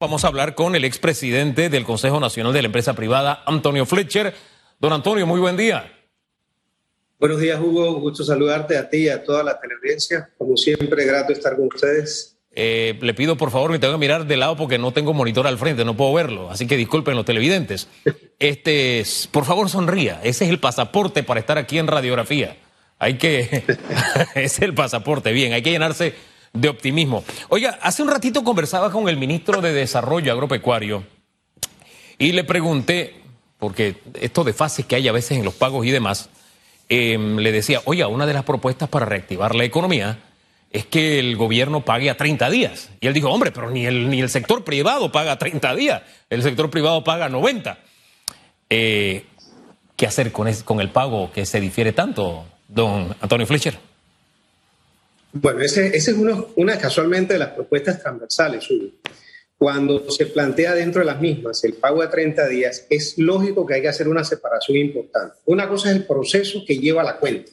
Vamos a hablar con el expresidente del Consejo Nacional de la Empresa Privada, Antonio Fletcher. Don Antonio, muy buen día. Buenos días, Hugo. Un gusto saludarte a ti y a toda la televidencia. Como siempre, grato estar con ustedes. Eh, le pido por favor me tengo que mirar de lado porque no tengo monitor al frente, no puedo verlo. Así que disculpen los televidentes. Este, por favor, sonría. Ese es el pasaporte para estar aquí en radiografía. Hay que. es el pasaporte, bien, hay que llenarse de optimismo. Oiga, hace un ratito conversaba con el ministro de Desarrollo Agropecuario y le pregunté, porque esto de fases que hay a veces en los pagos y demás, em, le decía, oiga, una de las propuestas para reactivar la economía es que el gobierno pague a 30 días. Y él dijo, hombre, pero ni el, ni el sector privado paga 30 días, el sector privado paga 90. Eh, ¿Qué hacer con, con el pago que se difiere tanto, don Antonio Fletcher? Bueno, esa ese es uno, una casualmente de las propuestas transversales, Cuando se plantea dentro de las mismas el pago a 30 días, es lógico que hay que hacer una separación importante. Una cosa es el proceso que lleva la cuenta,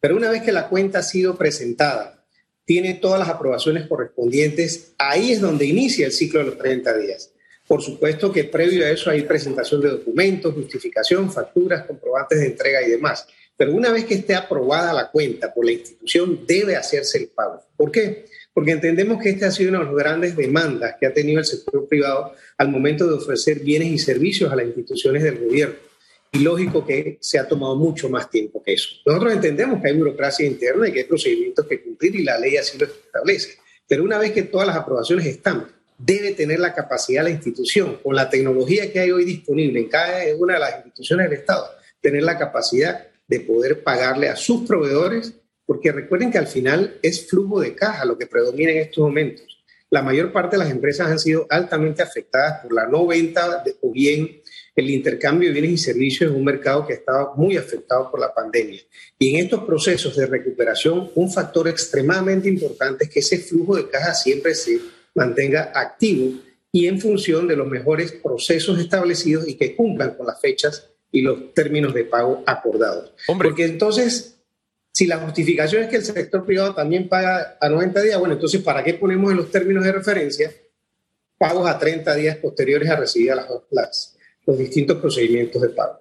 pero una vez que la cuenta ha sido presentada, tiene todas las aprobaciones correspondientes, ahí es donde inicia el ciclo de los 30 días. Por supuesto que previo a eso hay presentación de documentos, justificación, facturas, comprobantes de entrega y demás. Pero una vez que esté aprobada la cuenta por la institución, debe hacerse el pago. ¿Por qué? Porque entendemos que esta ha sido una de las grandes demandas que ha tenido el sector privado al momento de ofrecer bienes y servicios a las instituciones del gobierno. Y lógico que se ha tomado mucho más tiempo que eso. Nosotros entendemos que hay burocracia interna y que hay procedimientos que cumplir y la ley así lo establece. Pero una vez que todas las aprobaciones están, debe tener la capacidad la institución, con la tecnología que hay hoy disponible en cada una de las instituciones del Estado, tener la capacidad de poder pagarle a sus proveedores, porque recuerden que al final es flujo de caja lo que predomina en estos momentos. La mayor parte de las empresas han sido altamente afectadas por la no venta o bien el intercambio de bienes y servicios en un mercado que estaba muy afectado por la pandemia. Y en estos procesos de recuperación, un factor extremadamente importante es que ese flujo de caja siempre se mantenga activo y en función de los mejores procesos establecidos y que cumplan con las fechas y los términos de pago acordados. Porque entonces, si la justificación es que el sector privado también paga a 90 días, bueno, entonces, ¿para qué ponemos en los términos de referencia pagos a 30 días posteriores a recibir las, los distintos procedimientos de pago?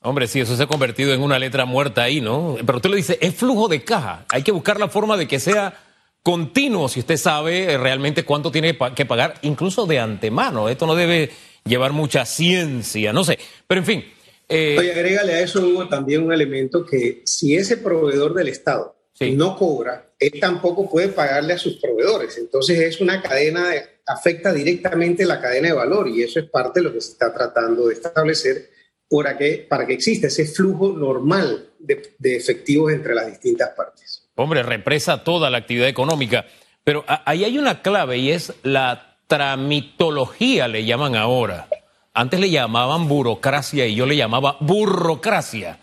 Hombre, sí, eso se ha convertido en una letra muerta ahí, ¿no? Pero usted lo dice, es flujo de caja. Hay que buscar la forma de que sea continuo, si usted sabe realmente cuánto tiene que pagar, incluso de antemano. Esto no debe llevar mucha ciencia, no sé. Pero en fin, eh, Oye, agrégale a eso, Hugo, también un elemento que si ese proveedor del Estado no cobra, él tampoco puede pagarle a sus proveedores. Entonces es una cadena, afecta directamente la cadena de valor y eso es parte de lo que se está tratando de establecer para que, para que exista ese flujo normal de, de efectivos entre las distintas partes. Hombre, represa toda la actividad económica, pero ahí hay una clave y es la tramitología, le llaman ahora. Antes le llamaban burocracia y yo le llamaba burocracia.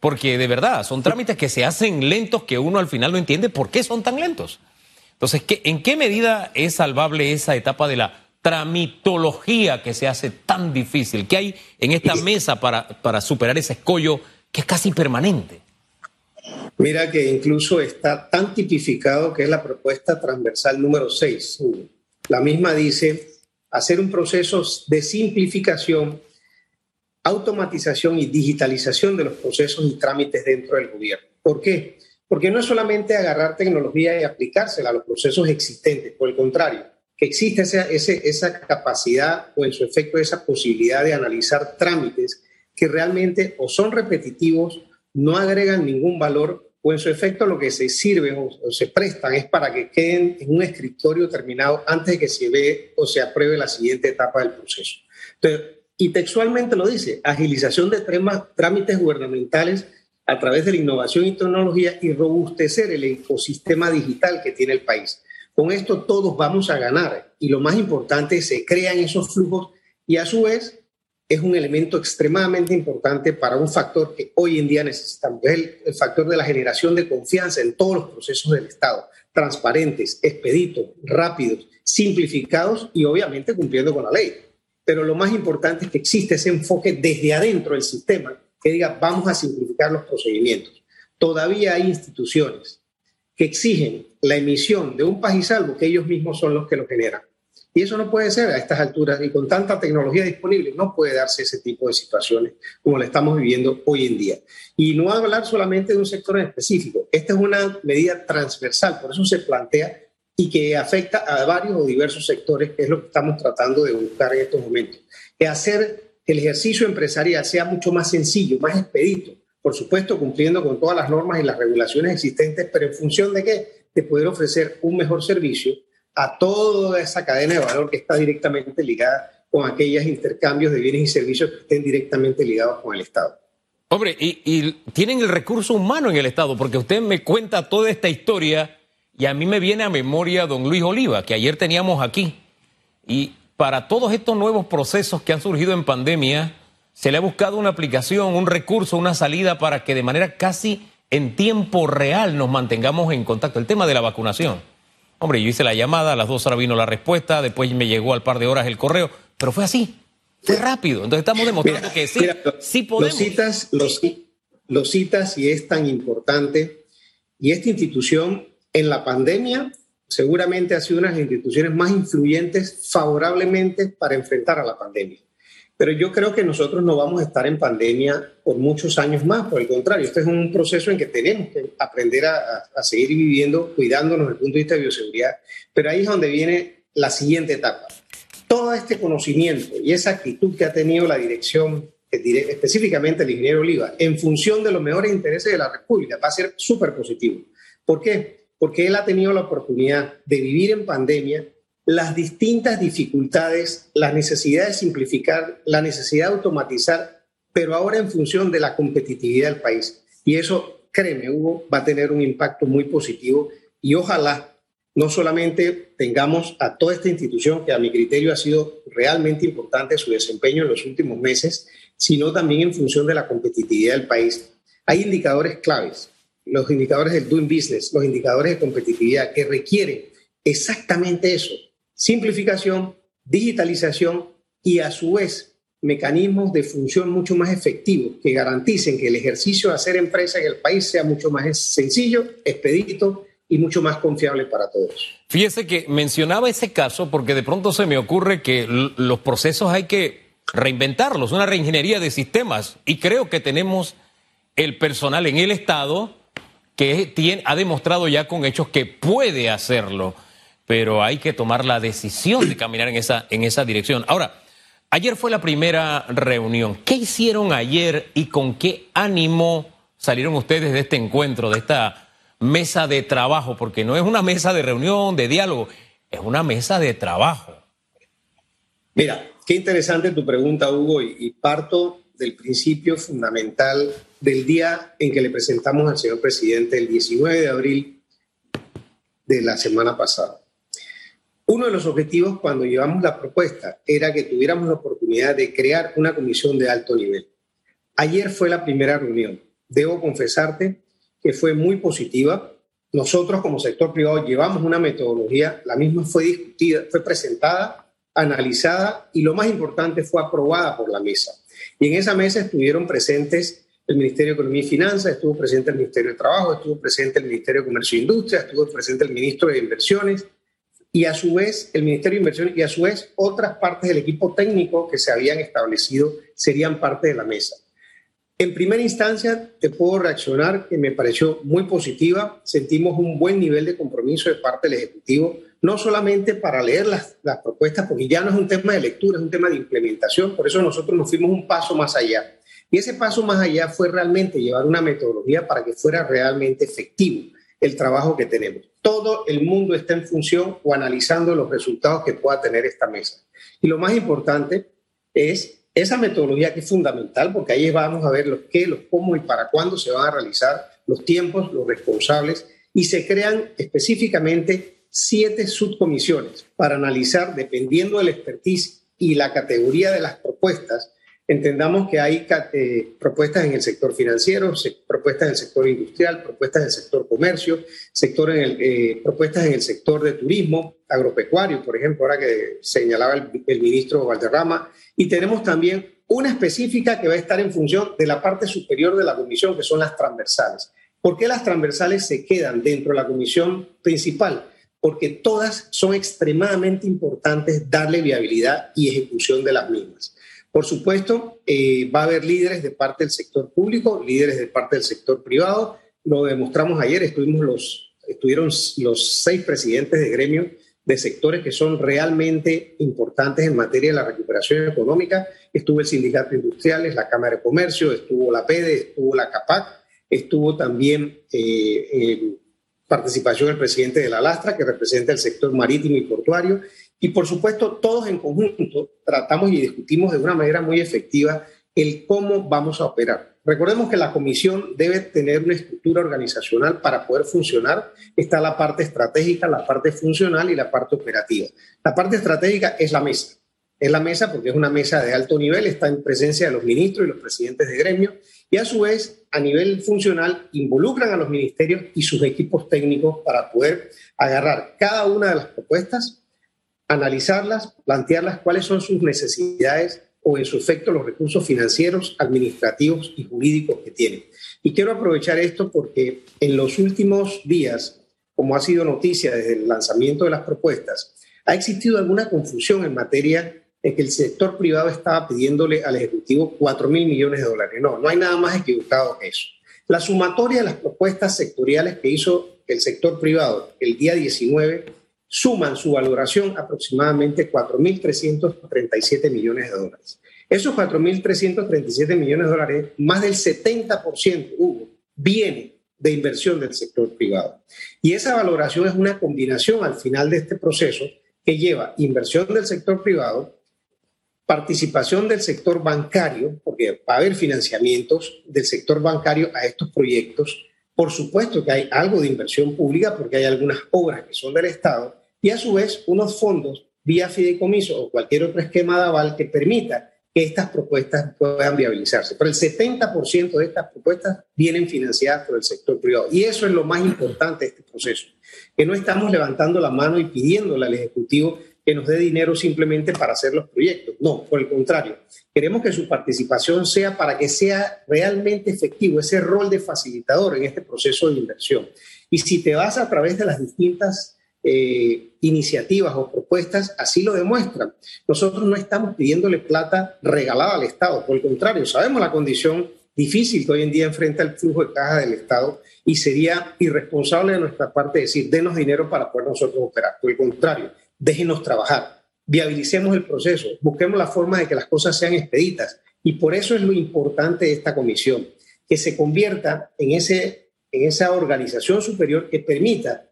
Porque de verdad, son trámites que se hacen lentos que uno al final no entiende por qué son tan lentos. Entonces, ¿en qué medida es salvable esa etapa de la tramitología que se hace tan difícil? ¿Qué hay en esta mesa para, para superar ese escollo que es casi permanente? Mira que incluso está tan tipificado que es la propuesta transversal número 6. La misma dice hacer un proceso de simplificación, automatización y digitalización de los procesos y trámites dentro del gobierno. ¿Por qué? Porque no es solamente agarrar tecnología y aplicársela a los procesos existentes, por el contrario, que existe esa, esa capacidad o en su efecto esa posibilidad de analizar trámites que realmente o son repetitivos, no agregan ningún valor o en su efecto lo que se sirven o, se prestan es para que queden en un escritorio terminado antes de que se ve o se apruebe la siguiente etapa del proceso. y textualmente lo dice, agilización de trámites gubernamentales a través de la innovación y tecnología y robustecer el ecosistema digital que tiene el país. Con esto todos vamos a ganar y lo más importante, se crean esos flujos y a su vez es un elemento extremadamente importante para un factor que hoy en día necesitamos, es el, factor de la generación de confianza en todos los procesos del Estado, transparentes, expeditos, rápidos, simplificados y obviamente cumpliendo con la ley. Pero lo más importante es que existe ese enfoque desde adentro del sistema que diga vamos a simplificar los procedimientos. Todavía hay instituciones que exigen la emisión de un país salvo que ellos mismos son los que lo generan. Y eso no puede ser a estas alturas y con tanta tecnología disponible. No puede darse ese tipo de situaciones como la estamos viviendo hoy en día. Y no hablar solamente de un sector en específico. Esta es una medida transversal, por eso se plantea y que afecta a varios o diversos sectores, que es lo que estamos tratando de buscar en estos momentos. Es hacer que el ejercicio empresarial sea mucho más sencillo, más expedito, por supuesto cumpliendo con todas las normas y las regulaciones existentes, pero en función de qué? De poder ofrecer un mejor servicio a toda esa cadena de valor que está directamente ligada con aquellos intercambios de bienes y servicios que estén directamente ligados con el Estado. Hombre, y, tienen el recurso humano en el Estado, porque usted me cuenta toda esta historia y a mí me viene a memoria don Luis Oliva, que ayer teníamos aquí. Y para todos estos nuevos procesos que han surgido en pandemia, se le ha buscado una aplicación, un recurso, una salida para que de manera casi en tiempo real nos mantengamos en contacto. El tema de la vacunación. Hombre, yo hice la llamada, a las dos horas vino la respuesta, después me llegó al par de horas el correo, pero fue así, fue rápido. Entonces estamos demostrando que sí, sí podemos. Los citas, los, citas y es tan importante. Y esta institución en la pandemia seguramente ha sido una de las instituciones más influyentes favorablemente para enfrentar a la pandemia. Pero yo creo que nosotros no vamos a estar en pandemia por muchos años más, por el contrario, este es un proceso en que tenemos que aprender a, seguir viviendo, cuidándonos desde el punto de vista de bioseguridad, pero ahí es donde viene la siguiente etapa. Todo este conocimiento y esa actitud que ha tenido la dirección, específicamente el ingeniero Oliva, en función de los mejores intereses de la República, va a ser súper positivo. ¿Por qué? Porque él ha tenido la oportunidad de vivir en pandemia las distintas dificultades, la necesidad de simplificar, la necesidad de automatizar, pero ahora en función de la competitividad del país. Y eso, créeme, Hugo, va a tener un impacto muy positivo y ojalá no solamente tengamos a toda esta institución, que a mi criterio ha sido realmente importante su desempeño en los últimos meses, sino también en función de la competitividad del país. Hay indicadores claves, los indicadores del doing business, los indicadores de competitividad que requieren exactamente eso, simplificación, digitalización y a su vez mecanismos de función mucho más efectivos que garanticen que el ejercicio de hacer empresa en el país sea mucho más sencillo, expedito y mucho más confiable para todos. Fíjese que mencionaba ese caso porque de pronto se me ocurre que los procesos hay que reinventarlos, una reingeniería de sistemas y creo que tenemos el personal en el Estado que tiene, ha demostrado ya con hechos que puede hacerlo pero hay que tomar la decisión de caminar en esa, en esa dirección. Ahora, ayer fue la primera reunión. ¿Qué hicieron ayer y con qué ánimo salieron ustedes de este encuentro, de esta mesa de trabajo? Porque no es una mesa de reunión, de diálogo, es una mesa de trabajo. Mira, qué interesante tu pregunta, Hugo, y parto del principio fundamental del día en que le presentamos al señor presidente el 19 de abril de la semana pasada. Uno de los objetivos cuando llevamos la propuesta era que tuviéramos la oportunidad de crear una comisión de alto nivel. Ayer fue la primera reunión. Debo confesarte que fue muy positiva. Nosotros como sector privado llevamos una metodología, la misma fue discutida, fue presentada, analizada y lo más importante fue aprobada por la mesa. Y en esa mesa estuvieron presentes el Ministerio de Economía y Finanzas, estuvo presente el Ministerio de Trabajo, estuvo presente el Ministerio de Comercio e Industria, estuvo presente el Ministro de Inversiones, y a su vez el Ministerio de Inversión y a su vez otras partes del equipo técnico que se habían establecido serían parte de la mesa. En primera instancia, te puedo reaccionar que me pareció muy positiva. Sentimos un buen nivel de compromiso de parte del Ejecutivo, no solamente para leer las, las propuestas, porque ya no es un tema de lectura, es un tema de implementación. Por eso nosotros nos fuimos un paso más allá. Y ese paso más allá fue realmente llevar una metodología para que fuera realmente efectivo el trabajo que tenemos. Todo el mundo está en función o analizando los resultados que pueda tener esta mesa. Y lo más importante es esa metodología que es fundamental, porque ahí vamos a ver los qué, los cómo y para cuándo se van a realizar, los tiempos, los responsables, y se crean específicamente siete subcomisiones para analizar, dependiendo del expertise y la categoría de las propuestas, Entendamos que hay eh, propuestas en el sector financiero, propuestas en el sector industrial, propuestas en el sector comercio, sector en el, eh, propuestas en el sector de turismo, agropecuario, por ejemplo, ahora que señalaba el, el ministro Valderrama, y tenemos también una específica que va a estar en función de la parte superior de la comisión, que son las transversales. ¿Por qué las transversales se quedan dentro de la comisión principal? porque todas son extremadamente importantes darle viabilidad y ejecución de las mismas. Por supuesto, eh, va a haber líderes de parte del sector público, líderes de parte del sector privado. Lo demostramos ayer, estuvimos los, estuvieron los seis presidentes de gremio de sectores que son realmente importantes en materia de la recuperación económica. Estuvo el Sindicato Industriales, la Cámara de Comercio, estuvo la PEDE, estuvo la CAPAC, estuvo también eh, participación del presidente de la Lastra, que representa el sector marítimo y portuario, y por supuesto, todos en conjunto tratamos y discutimos de una manera muy efectiva el cómo vamos a operar. Recordemos que la comisión debe tener una estructura organizacional para poder funcionar. Está la parte estratégica, la parte funcional y la parte operativa. La parte estratégica es la mesa. Es la mesa porque es una mesa de alto nivel, está en presencia de los ministros y los presidentes de gremio y a su vez a nivel funcional involucran a los ministerios y sus equipos técnicos para poder agarrar cada una de las propuestas analizarlas, plantearlas cuáles son sus necesidades o en su efecto los recursos financieros, administrativos y jurídicos que tienen. Y quiero aprovechar esto porque en los últimos días, como ha sido noticia desde el lanzamiento de las propuestas, ha existido alguna confusión en materia de que el sector privado estaba pidiéndole al Ejecutivo 4 mil millones de dólares. No, no hay nada más equivocado que eso. La sumatoria de las propuestas sectoriales que hizo el sector privado el día 19 suman su valoración aproximadamente 4.337 millones de dólares. Esos 4.337 millones de dólares, más del 70%, Hugo, viene de inversión del sector privado. Y esa valoración es una combinación al final de este proceso que lleva inversión del sector privado, participación del sector bancario, porque va a haber financiamientos del sector bancario a estos proyectos. Por supuesto que hay algo de inversión pública porque hay algunas obras que son del Estado y a su vez unos fondos vía fideicomiso o cualquier otro esquema de aval que permita que estas propuestas puedan viabilizarse. Pero el 70% de estas propuestas vienen financiadas por el sector privado. Y eso es lo más importante de este proceso, que no estamos levantando la mano y pidiéndole al Ejecutivo que nos dé dinero simplemente para hacer los proyectos. No, por el contrario, queremos que su participación sea para que sea realmente efectivo ese rol de facilitador en este proceso de inversión. Y si te vas a través de las distintas eh, iniciativas o propuestas así lo demuestran. Nosotros no estamos pidiéndole plata regalada al Estado, por el contrario, sabemos la condición difícil que hoy en día enfrenta el flujo de caja del Estado y sería irresponsable de nuestra parte decir, denos dinero para poder nosotros operar. Por el contrario, déjenos trabajar, viabilicemos el proceso, busquemos la forma de que las cosas sean expeditas. Y por eso es lo importante de esta comisión, que se convierta en, ese, en esa organización superior que permita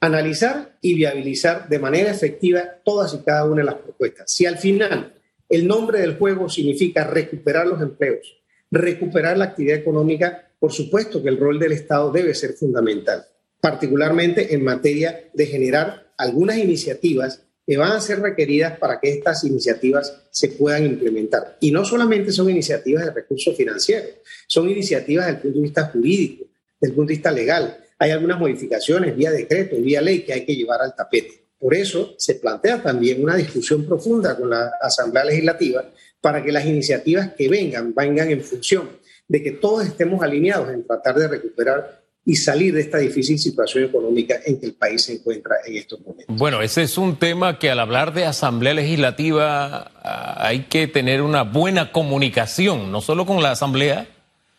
analizar y viabilizar de manera efectiva todas y cada una de las propuestas. Si al final el nombre del juego significa recuperar los empleos, recuperar la actividad económica, por supuesto que el rol del Estado debe ser fundamental, particularmente en materia de generar algunas iniciativas que van a ser requeridas para que estas iniciativas se puedan implementar. Y no solamente son iniciativas de recursos financieros, son iniciativas desde el punto de vista jurídico, desde el punto de vista legal, hay algunas modificaciones vía decreto, vía ley que hay que llevar al tapete. Por eso se plantea también una discusión profunda con la Asamblea Legislativa para que las iniciativas que vengan vengan en función de que todos estemos alineados en tratar de recuperar y salir de esta difícil situación económica en que el país se encuentra en estos momentos. Bueno, ese es un tema que al hablar de Asamblea Legislativa ah, hay que tener una buena comunicación, no solo con la Asamblea,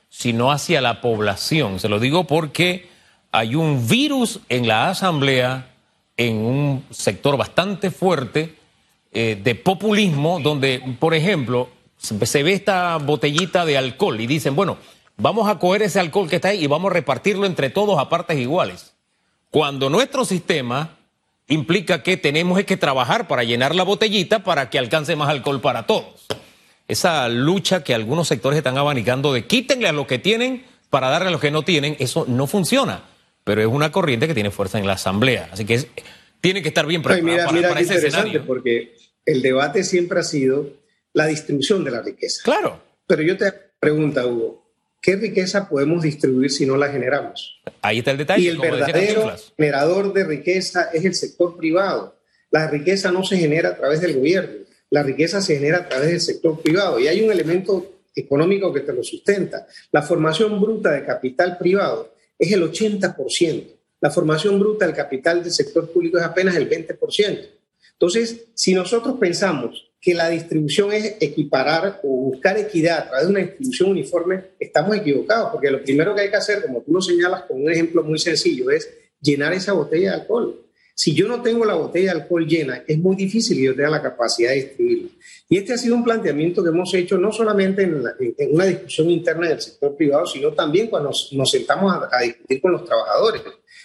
sino hacia la población. Se lo digo porque hay un virus en la Asamblea, en un sector bastante fuerte eh, de populismo, donde, por ejemplo, se ve esta botellita de alcohol y dicen, bueno, vamos a coger ese alcohol que está ahí y vamos a repartirlo entre todos a partes iguales. Cuando nuestro sistema implica que tenemos que trabajar para llenar la botellita para que alcance más alcohol para todos. Esa lucha que algunos sectores están abanicando de quítenle a los que tienen para darle a los que no tienen, eso no funciona pero es una corriente que tiene fuerza en la Asamblea. Así que tiene que estar bien preparado para, para ese escenario. Porque el debate siempre ha sido la distribución de la riqueza. Claro. Pero yo te pregunto, Hugo, ¿qué riqueza podemos distribuir si no la generamos? Ahí está el detalle. Y el verdadero generador de riqueza es el sector privado. La riqueza no se genera a través del gobierno, la riqueza se genera a través del sector privado. Y hay un elemento económico que te lo sustenta. La formación bruta de capital privado es el 80%. la formación bruta del capital del sector público es apenas el 20%. Entonces, si nosotros pensamos que la distribución es equiparar o buscar equidad a través de una distribución uniforme, estamos equivocados, porque lo primero que hay que hacer, como tú lo señalas con un ejemplo muy sencillo, es llenar esa botella de alcohol. Si yo no tengo la botella de alcohol llena, es muy difícil que yo tenga la capacidad de distribuirla. Y este ha sido un planteamiento que hemos hecho no solamente en, una discusión interna del sector privado, sino también cuando nos, sentamos a, discutir con los trabajadores,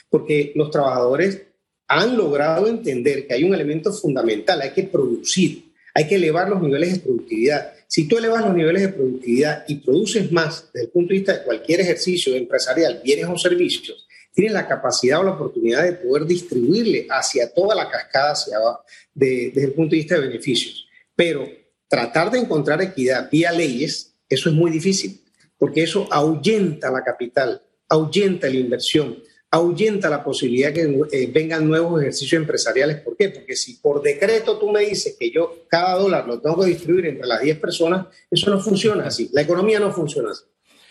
porque los trabajadores han logrado entender que hay un elemento fundamental, hay que producir, hay que elevar los niveles de productividad. Si tú elevas los niveles de productividad y produces más desde el punto de vista de cualquier ejercicio empresarial, bienes o servicios, tienen la capacidad o la oportunidad de poder distribuirle hacia toda la cascada hacia abajo desde el punto de vista de beneficios. Pero tratar de encontrar equidad vía leyes, eso es muy difícil, porque eso ahuyenta la capital, ahuyenta la inversión, ahuyenta la posibilidad que eh, vengan nuevos ejercicios empresariales. ¿Por qué? Porque si por decreto tú me dices que yo cada dólar lo tengo que distribuir entre las 10 personas, eso no funciona así. La economía no funciona así.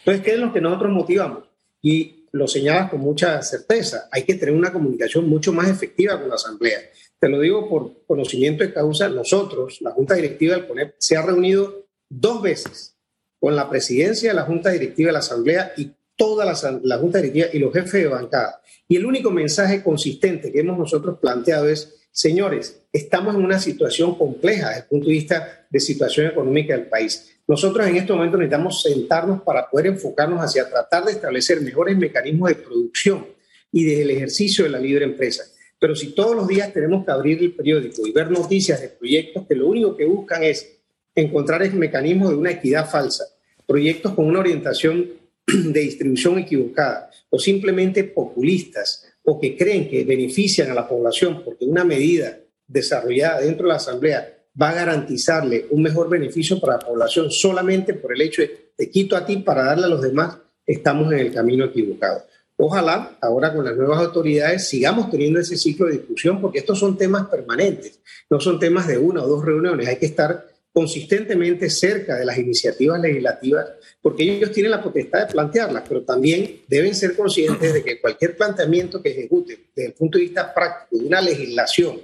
Entonces, ¿qué es lo que nosotros motivamos? Y lo señalas con mucha certeza, hay que tener una comunicación mucho más efectiva con la Asamblea. Te lo digo por conocimiento de causa, nosotros, la Junta Directiva del CONEP, se ha reunido dos veces con la presidencia de la Junta Directiva de la Asamblea y toda la, Junta Directiva y los jefes de bancada. Y el único mensaje consistente que hemos nosotros planteado es, señores, estamos en una situación compleja desde el punto de vista de situación económica del país nosotros en este momento necesitamos sentarnos para poder enfocarnos hacia tratar de establecer mejores mecanismos de producción y del ejercicio de la libre empresa. Pero si todos los días tenemos que abrir el periódico y ver noticias de proyectos que lo único que buscan es encontrar el mecanismo de una equidad falsa, proyectos con una orientación de distribución equivocada o simplemente populistas o que creen que benefician a la población porque una medida desarrollada dentro de la Asamblea va a garantizarle un mejor beneficio para la población. Solamente por el hecho de te quito a ti para darle a los demás, estamos en el camino equivocado. Ojalá ahora con las nuevas autoridades sigamos teniendo ese ciclo de discusión porque estos son temas permanentes, no son temas de una o dos reuniones, hay que estar consistentemente cerca de las iniciativas legislativas porque ellos tienen la potestad de plantearlas, pero también deben ser conscientes de que cualquier planteamiento que ejecute desde el punto de vista práctico de una legislación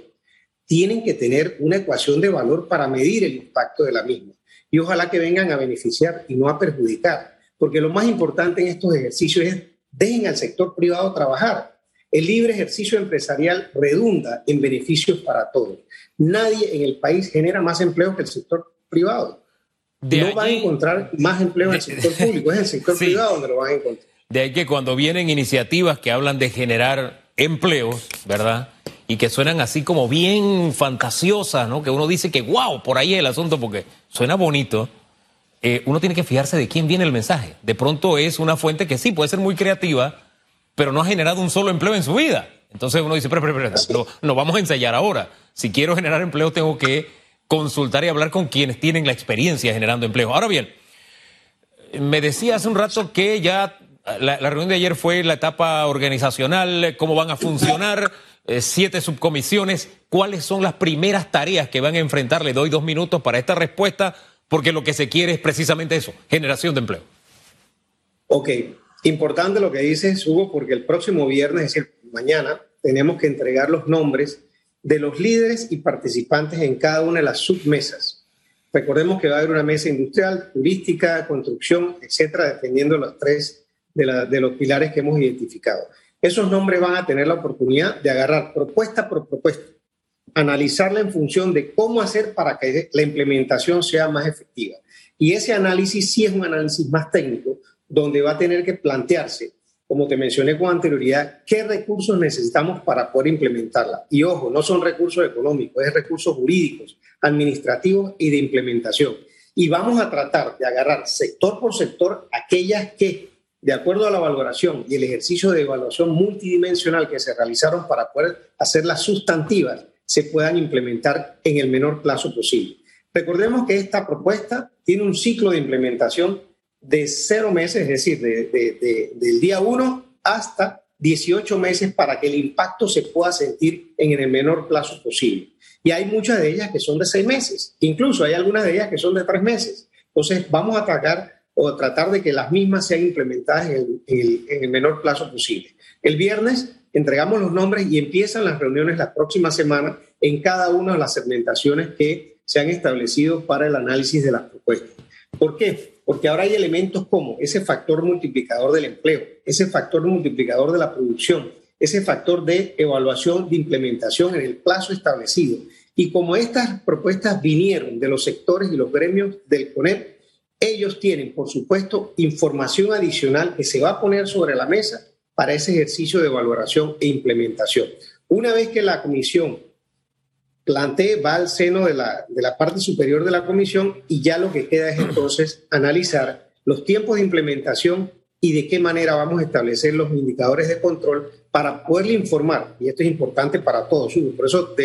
tienen que tener una ecuación de valor para medir el impacto de la misma. Y ojalá que vengan a beneficiar y no a perjudicar, porque lo más importante en estos ejercicios es dejen al sector privado trabajar. El libre ejercicio empresarial redunda en beneficios para todos. Nadie en el país genera más empleo que el sector privado. no van a encontrar más empleo en el sector público, es el sector privado donde lo van a encontrar. De ahí que cuando vienen iniciativas que hablan de generar empleos, ¿verdad? Y que suenan así como bien fantasiosas, ¿no? Que uno dice que, wow, por ahí es el asunto porque suena bonito. Eh, uno tiene que fijarse de quién viene el mensaje. De pronto es una fuente que sí puede ser muy creativa, pero no ha generado un solo empleo en su vida. Entonces uno dice, pero, pero, pero, no, vamos a ensayar ahora. Si quiero generar empleo, tengo que consultar y hablar con quienes tienen la experiencia generando empleo. Ahora bien, me decía hace un rato que ya la, la reunión de ayer fue la etapa organizacional, cómo van a funcionar. Eh, siete subcomisiones. ¿Cuáles son las primeras tareas que van a enfrentar? Le doy dos minutos para esta respuesta, porque lo que se quiere es precisamente eso, generación de empleo. Ok, importante lo que dices, Hugo, porque el próximo viernes, es decir, mañana, tenemos que entregar los nombres de los líderes y participantes en cada una de las submesas. Recordemos que va a haber una mesa industrial, turística, construcción, etcétera, dependiendo de los tres de, de los pilares que hemos identificado. Esos nombres van a tener la oportunidad de agarrar propuesta por propuesta, analizarla en función de cómo hacer para que la implementación sea más efectiva. Y ese análisis sí es un análisis más técnico, donde va a tener que plantearse, como te mencioné con anterioridad, qué recursos necesitamos para poder implementarla. Y ojo, no son recursos económicos, es recursos jurídicos, administrativos y de implementación. Y vamos a tratar de agarrar sector por sector aquellas que de acuerdo a la valoración y el ejercicio de evaluación multidimensional que se realizaron para poder hacer las sustantivas, se puedan implementar en el menor plazo posible. Recordemos que esta propuesta tiene un ciclo de implementación de cero meses, es decir, del día 1 hasta 18 meses para que el impacto se pueda sentir en el menor plazo posible. Y hay muchas de ellas que son de seis meses, incluso hay algunas de ellas que son de tres meses. Entonces, vamos a atacar o tratar de que las mismas sean implementadas en el, menor plazo posible. El viernes entregamos los nombres y empiezan las reuniones la próxima semana en cada una de las segmentaciones que se han establecido para el análisis de las propuestas. ¿Por qué? Porque ahora hay elementos como ese factor multiplicador del empleo, ese factor multiplicador de la producción, ese factor de evaluación de implementación en el plazo establecido. Y como estas propuestas vinieron de los sectores y los gremios del CONEP, ellos tienen, por supuesto, información adicional que se va a poner sobre la mesa para ese ejercicio de valoración e implementación. Una vez que la comisión plantee, va al seno de la, de la parte superior de la comisión y ya lo que queda es entonces analizar los tiempos de implementación y de qué manera vamos a establecer los indicadores de control para poderle informar, y esto es importante para todos, por eso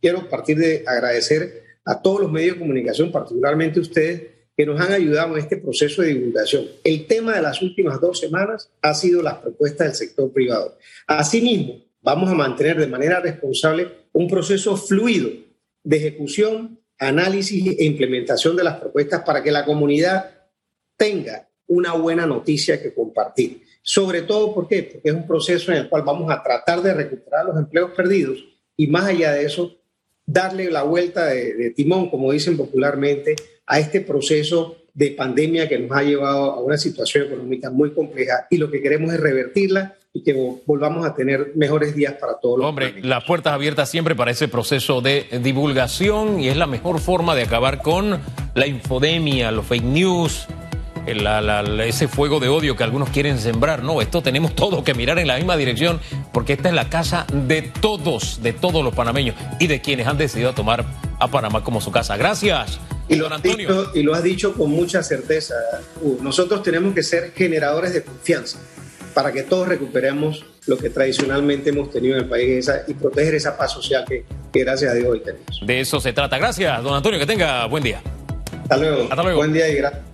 quiero partir de agradecer a todos los medios de comunicación, particularmente ustedes, que nos han ayudado en este proceso de divulgación. El tema de las últimas dos semanas ha sido las propuestas del sector privado. Asimismo, vamos a mantener de manera responsable un proceso fluido de ejecución, análisis e implementación de las propuestas para que la comunidad tenga una buena noticia que compartir. Sobre todo, ¿por qué? Porque es un proceso en el cual vamos a tratar de recuperar los empleos perdidos y más allá de eso, darle la vuelta de, timón, como dicen popularmente, a este proceso de pandemia que nos ha llevado a una situación económica muy compleja y lo que queremos es revertirla y que volvamos a tener mejores días para todos los Hombre, las puertas abiertas siempre para ese proceso de divulgación y es la mejor forma de acabar con la infodemia, los fake news, ese fuego de odio que algunos quieren sembrar. No, esto tenemos todo que mirar en la misma dirección porque esta es la casa de todos, de todos los panameños y de quienes han decidido tomar a Panamá como su casa. Gracias. Y lo, Antonio. y lo has dicho con mucha certeza. nosotros tenemos que ser generadores de confianza para que todos recuperemos lo que tradicionalmente hemos tenido en el país y proteger esa paz social que, que gracias a Dios hoy tenemos. De eso se trata. Gracias, don Antonio. Que tenga buen día. Hasta luego. Hasta luego. Buen día y gracias.